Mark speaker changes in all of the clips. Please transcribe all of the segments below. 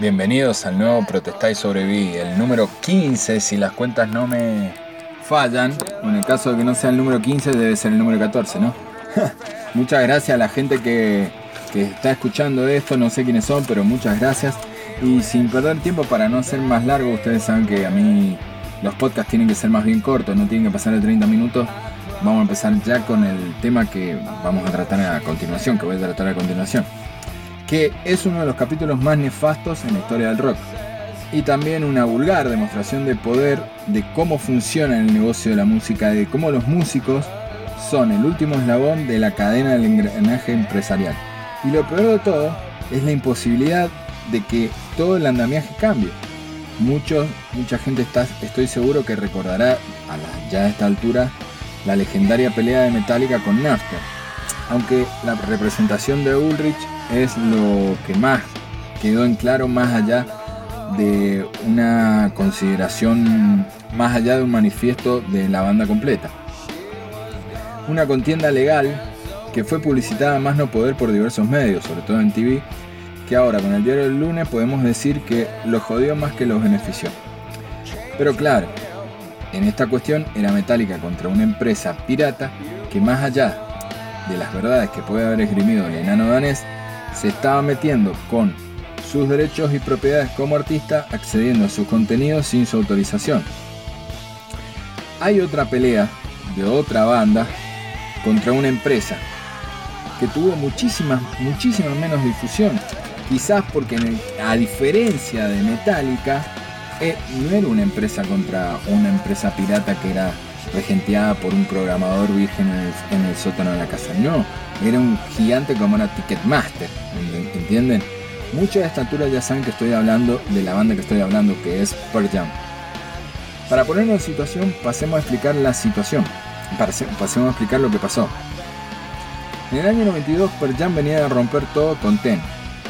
Speaker 1: Bienvenidos al nuevo Protestáis Sobreviví, el número 15, si las cuentas no me fallan. En el caso de que no sea el número 15, debe ser el número 14, ¿no? muchas gracias a la gente que, que está escuchando esto, no sé quiénes son, pero muchas gracias. Y sin perder tiempo, para no ser más largo, ustedes saben que a mí los podcasts tienen que ser más bien cortos, no tienen que pasar de 30 minutos. Vamos a empezar ya con el tema que vamos a tratar a continuación, que voy a tratar a continuación que es uno de los capítulos más nefastos en la historia del rock. Y también una vulgar demostración de poder de cómo funciona el negocio de la música, de cómo los músicos son el último eslabón de la cadena del engranaje empresarial. Y lo peor de todo es la imposibilidad de que todo el andamiaje cambie. Muchos, mucha gente está, estoy seguro que recordará a ya a esta altura la legendaria pelea de Metallica con Napster. Aunque la representación de Ulrich es lo que más quedó en claro más allá de una consideración, más allá de un manifiesto de la banda completa. Una contienda legal que fue publicitada más no poder por diversos medios, sobre todo en TV, que ahora con el diario del lunes podemos decir que los jodió más que los benefició. Pero claro, en esta cuestión era Metallica contra una empresa pirata que más allá de las verdades que puede haber esgrimido el enano danés, se estaba metiendo con sus derechos y propiedades como artista accediendo a sus contenidos sin su autorización. Hay otra pelea de otra banda contra una empresa que tuvo muchísimas, muchísimas menos difusión. Quizás porque a diferencia de Metallica, eh, no era una empresa contra una empresa pirata que era regenteada por un programador virgen en el, sótano de la casa. No, era un gigante como era Ticketmaster, ¿entienden? Muchos de esta altura ya saben que estoy hablando de la banda que estoy hablando, que es Pearl Jam. Para ponernos en situación, pasemos a explicar la situación. Pasemos a explicar lo que pasó. En el año 92, Pearl Jam venía a romper todo con Ten,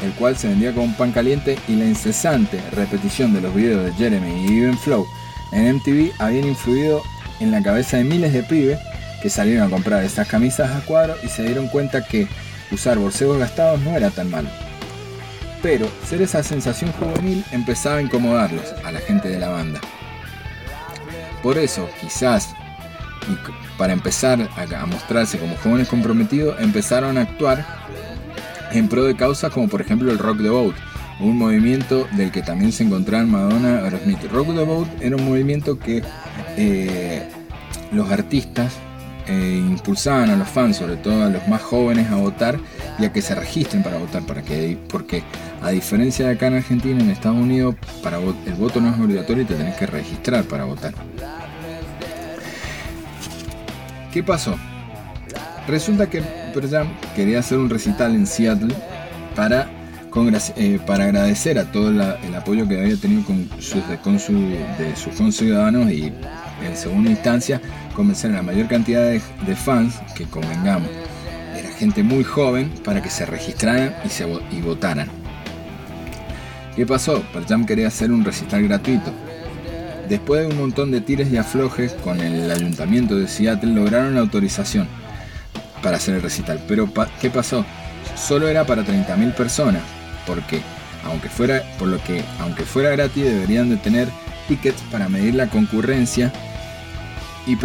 Speaker 1: el cual se vendía como un pan caliente y la incesante repetición de los videos de Jeremy y Even Flow en MTV habían influido en la cabeza de miles de pibes que salieron a comprar estas camisas a cuadro y se dieron cuenta que usar bolseos gastados no era tan malo. Pero ser esa sensación juvenil empezaba a incomodarlos a la gente de la banda. Por eso, quizás, para empezar a, mostrarse como jóvenes comprometidos, empezaron a actuar en pro de causas como por ejemplo el Rock the Boat, un movimiento del que también se encontraba en Madonna Aerosmith. Rock the Boat era un movimiento que eh, los artistas eh, impulsaban a los fans, sobre todo a los más jóvenes, a votar y a que se registren para votar, para que, porque a diferencia de acá en Argentina, en Estados Unidos, el voto no es obligatorio y te tenés que registrar para votar. ¿Qué pasó? Resulta que Pearl quería hacer un recital en Seattle para, eh, para agradecer a todo el apoyo que había tenido con sus, con de sus conciudadanos y en segunda instancia convencer a la mayor cantidad de, fans que convengamos era gente muy joven para que se registraran y, se, y votaran. ¿Qué pasó? Pearl Jam quería hacer un recital gratuito. Después de un montón de tires y aflojes con el ayuntamiento de Seattle lograron la autorización para hacer el recital. Pero ¿qué pasó? Solo era para 30.000 personas, porque aunque fuera, por lo que aunque fuera gratis deberían de tener tickets para medir la concurrencia ¿Y,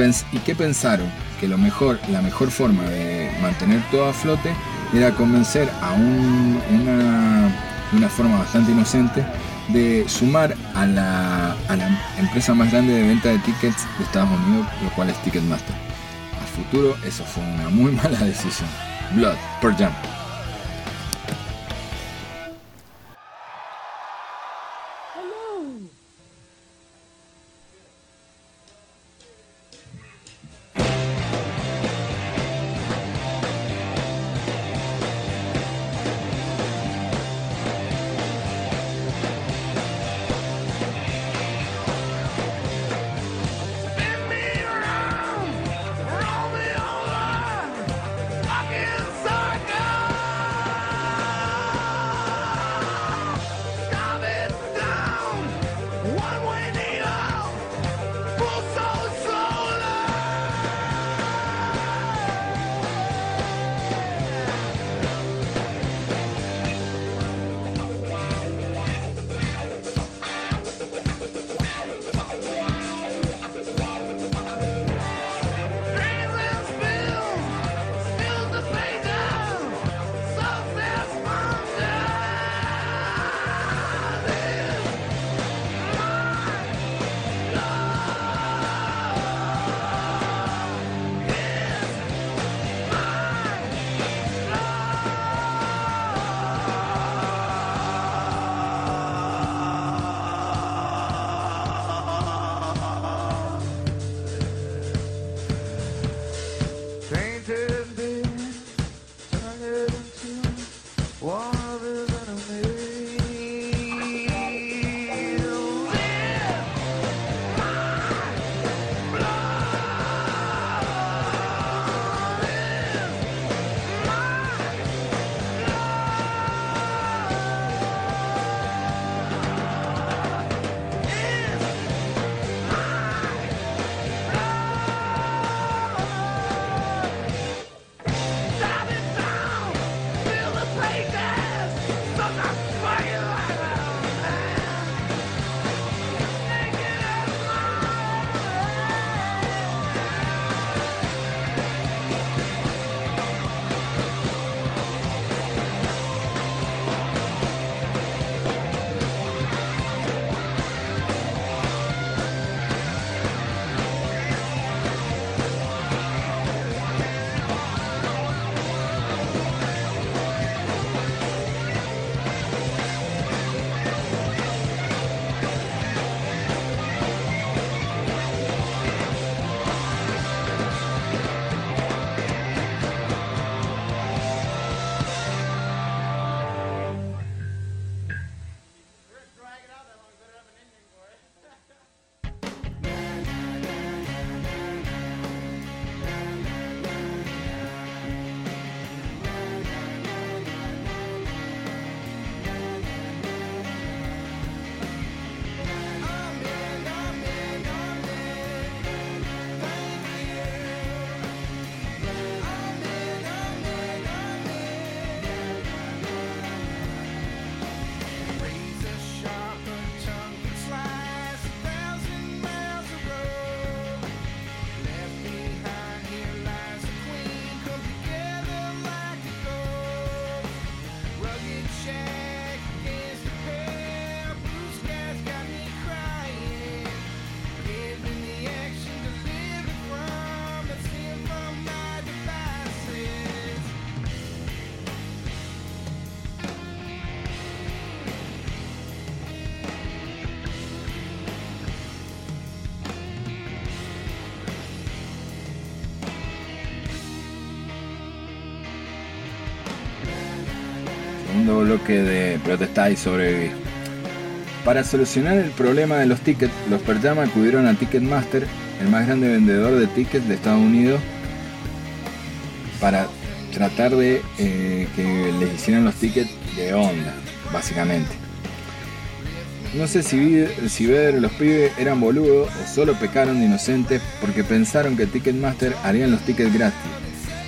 Speaker 1: qué pensaron? Que lo mejor, la mejor forma de mantener todo a flote era convencer a una, una forma bastante inocente de sumar a la, a la, empresa más grande de venta de tickets de Estados Unidos, lo cual es Ticketmaster. A futuro eso fue una muy mala decisión. Blood, per Jam. Bloque de Protestar y Sobrevivir. Para solucionar el problema de los tickets, los Pearl Jam acudieron a Ticketmaster, el más grande vendedor de tickets de Estados Unidos, para tratar de eh, que les hicieran los tickets de onda, básicamente. No sé si, si ver los pibes eran boludos o solo pecaron de inocentes porque pensaron que Ticketmaster harían los tickets gratis.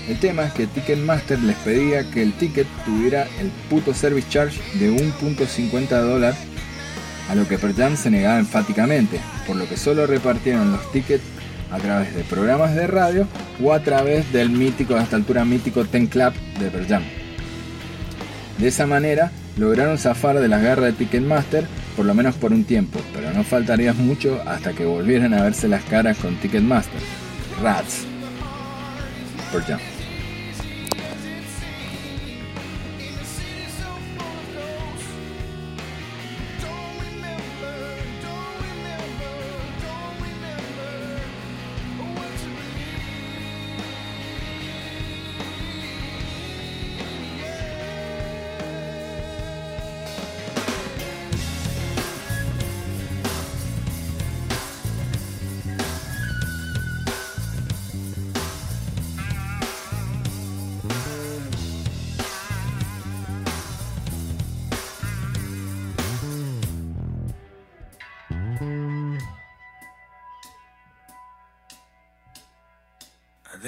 Speaker 1: El tema es que Ticketmaster les pedía que el ticket tuviera el puto service charge de 1.50 dólares, a lo que Pearl se negaba enfáticamente, por lo que solo repartieron los tickets a través de programas de radio o a través del mítico, a esta altura mítico Ten Club de Pearl De esa manera lograron zafar de las garras de Ticketmaster por lo menos por un tiempo, pero no faltaría mucho hasta que volvieran a verse las caras con Ticketmaster. Rats. Por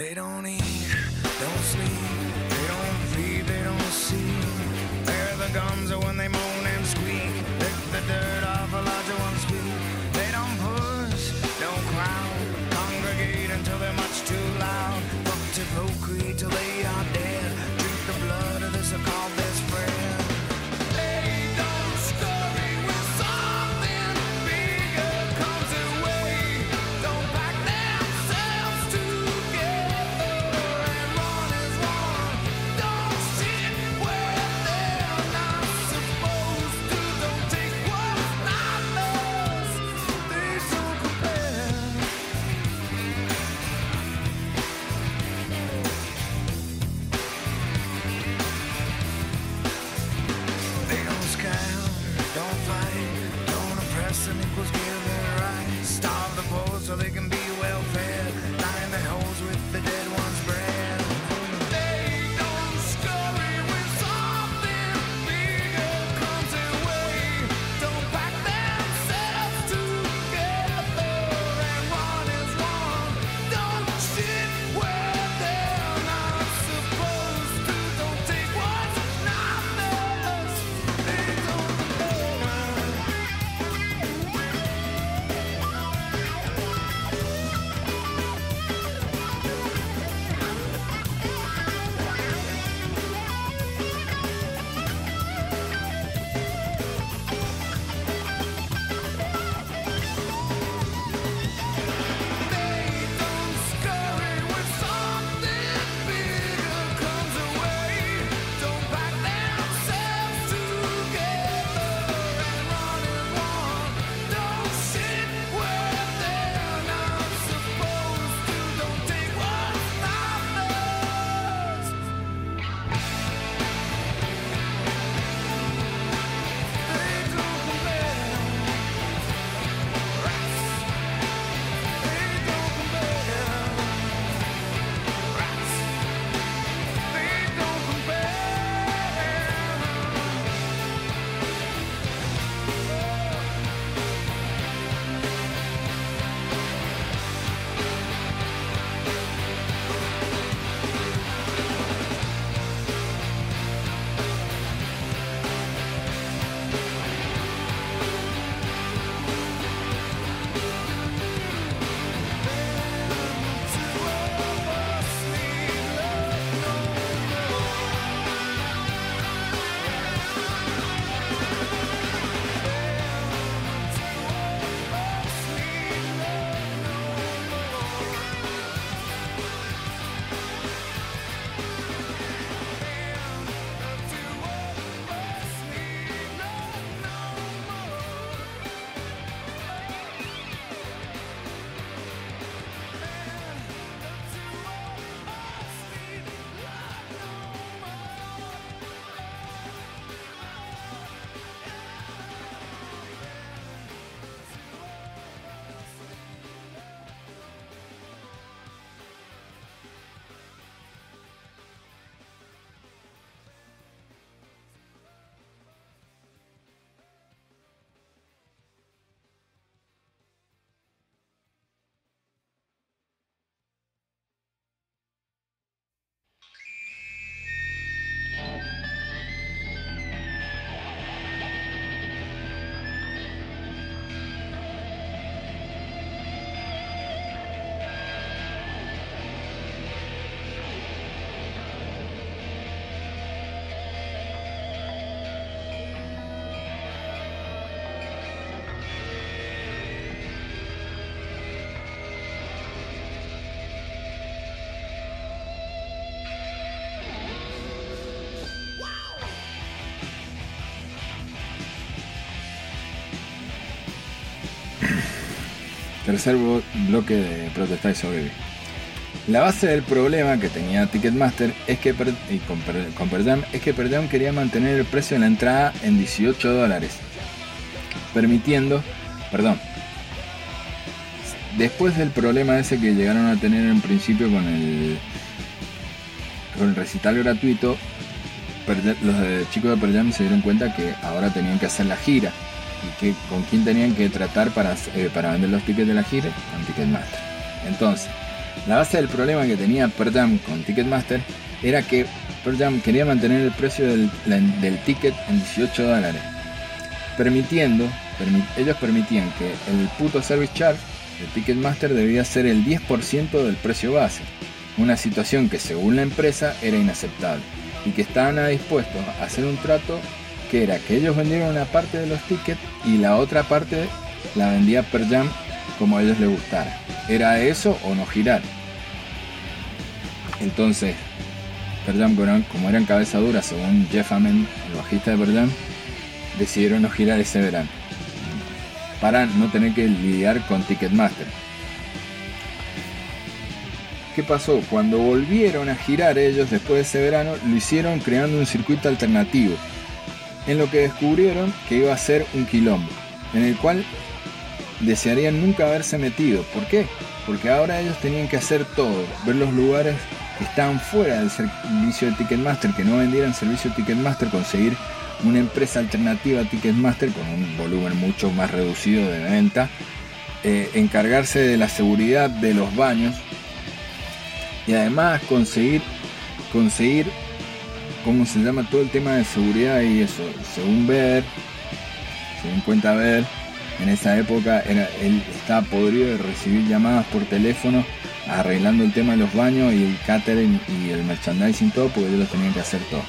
Speaker 1: They don't even Tercer bloque de Protestar y Sobrevivir. La base del problema que tenía Ticketmaster es que y con, con es que Perdam quería mantener el precio de la entrada en 18 dólares, permitiendo, perdón, después del problema ese que llegaron a tener en principio con el con el recital gratuito, los chicos de Pearl se dieron cuenta que ahora tenían que hacer la gira y que con quién tenían que tratar para, eh, para vender los tickets de la gira con Ticketmaster. Entonces, la base del problema que tenía Pearl con Ticketmaster era que Pearl quería mantener el precio del, ticket en 18 dólares, permitiendo, ellos permitían que el puto service charge de Ticketmaster debía ser el 10% del precio base, una situación que según la empresa era inaceptable y que estaban dispuestos a hacer un trato que era que ellos vendieran una parte de los tickets y la otra parte la vendía per jam como a ellos les gustara. ¿Era eso o no girar? Entonces, Per Jam, como eran cabeza dura, según Jeff Amen, el bajista de Per Jam, decidieron no girar ese verano para no tener que lidiar con Ticketmaster. ¿Qué pasó? Cuando volvieron a girar ellos después de ese verano, lo hicieron creando un circuito alternativo, en lo que descubrieron que iba a ser un quilombo, en el cual desearían nunca haberse metido. ¿Por qué? Porque ahora ellos tenían que hacer todo, ver los lugares que estaban fuera del servicio de Ticketmaster, que no vendieran servicio de Ticketmaster, conseguir una empresa alternativa a Ticketmaster con un volumen mucho más reducido de venta, eh, encargarse de la seguridad de los baños, y además conseguir, conseguir, ¿cómo se llama? Todo el tema de seguridad y eso. Según ver, según cuenta ver, en esa época era, él estaba podrido de recibir llamadas por teléfono arreglando el tema de los baños y el catering y el merchandising todo porque ellos lo tenían que hacer todo.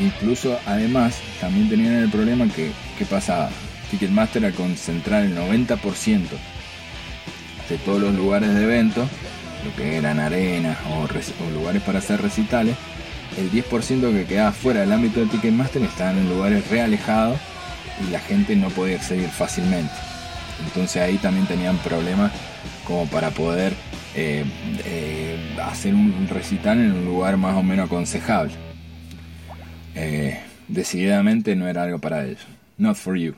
Speaker 1: Incluso además también tenían el problema que, ¿qué pasaba? Ticketmaster al concentrar el 90% de todos los lugares de evento que eran arenas o, lugares para hacer recitales, el 10% que quedaba fuera del ámbito de Ticketmaster estaban en lugares realejados y la gente no podía acceder fácilmente. Entonces ahí también tenían problemas como para poder eh, eh, hacer un recital en un lugar más o menos aconsejable. Eh, decididamente no era algo para ellos. Not for you,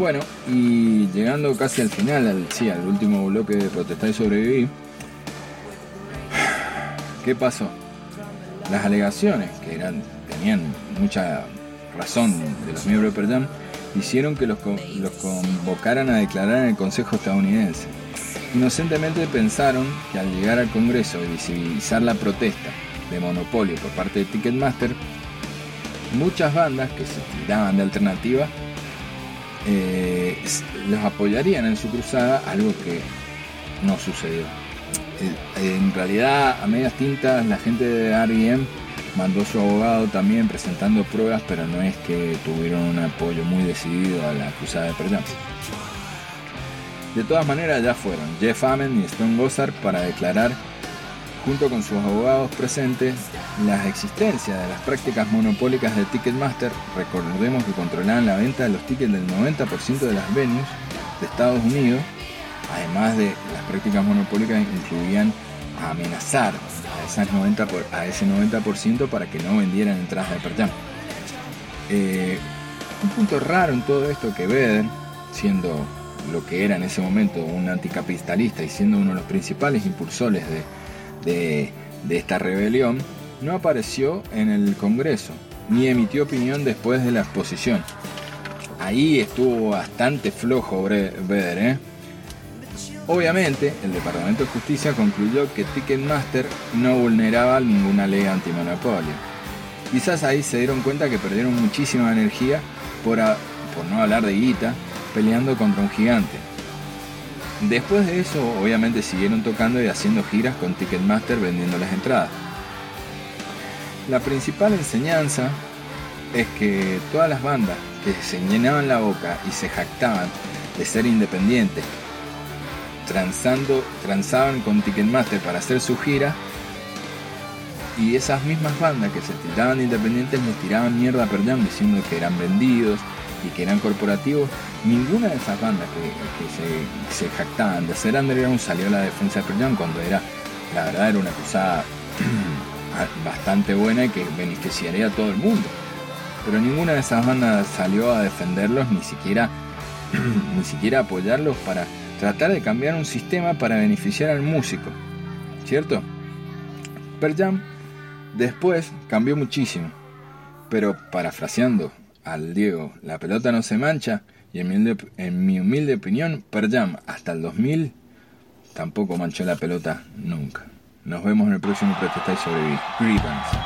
Speaker 1: Bueno, y llegando casi al final, al, sí, al último bloque de Protestar y Sobrevivir, ¿qué pasó? Las alegaciones, que eran, tenían mucha razón de los miembros de Pearl hicieron que los, los convocaran a declarar en el Consejo estadounidense. Inocentemente pensaron que al llegar al Congreso y visibilizar la protesta de monopolio por parte de Ticketmaster, muchas bandas que se tiraban de alternativa eh, los apoyarían en su cruzada, algo que no sucedió. Eh, en realidad, a medias tintas, la gente de R.E.M. mandó su abogado también presentando pruebas, pero no es que tuvieron un apoyo muy decidido a la cruzada de Pearl De todas maneras, ya fueron Jeff Amen y Stone Gossard para declarar junto con sus abogados presentes, la existencia de las prácticas monopólicas de Ticketmaster, recordemos que controlaban la venta de los tickets del 90% de las venues de Estados Unidos, además de las prácticas monopólicas incluían amenazar a, esas 90 a ese 90% para que no vendieran entradas de Perjam. Eh, un punto raro en todo esto que Vedder, siendo lo que era en ese momento un anticapitalista y siendo uno de los principales impulsores de, esta rebelión, no apareció en el Congreso, ni emitió opinión después de la exposición. Ahí estuvo bastante flojo Vedder, ¿eh? Obviamente, el Departamento de Justicia concluyó que Ticketmaster no vulneraba ninguna ley antimonopolio. Quizás ahí se dieron cuenta que perdieron muchísima energía por, por no hablar de guita, peleando contra un gigante. Después de eso, obviamente siguieron tocando y haciendo giras con Ticketmaster vendiendo las entradas. La principal enseñanza es que todas las bandas que se llenaban la boca y se jactaban de ser independientes, transando, transaban con Ticketmaster para hacer su gira, y esas mismas bandas que se tiraban independientes les tiraban mierda a Pearl diciendo que eran vendidos, y que eran corporativos, ninguna de esas bandas que, se, jactaban de ser underground salió a la defensa de Pearl cuando era, la verdad, era una cosa bastante buena y que beneficiaría a todo el mundo. Pero ninguna de esas bandas salió a defenderlos, ni siquiera, ni siquiera apoyarlos para tratar de cambiar un sistema para beneficiar al músico. ¿Cierto? Pearl después cambió muchísimo. Pero parafraseando al Diego, la pelota no se mancha y en mi, humilde, opinión, Perjam hasta el 2000 tampoco manchó la pelota nunca. Nos vemos en el próximo Protestar Sobrevivir. Grievance,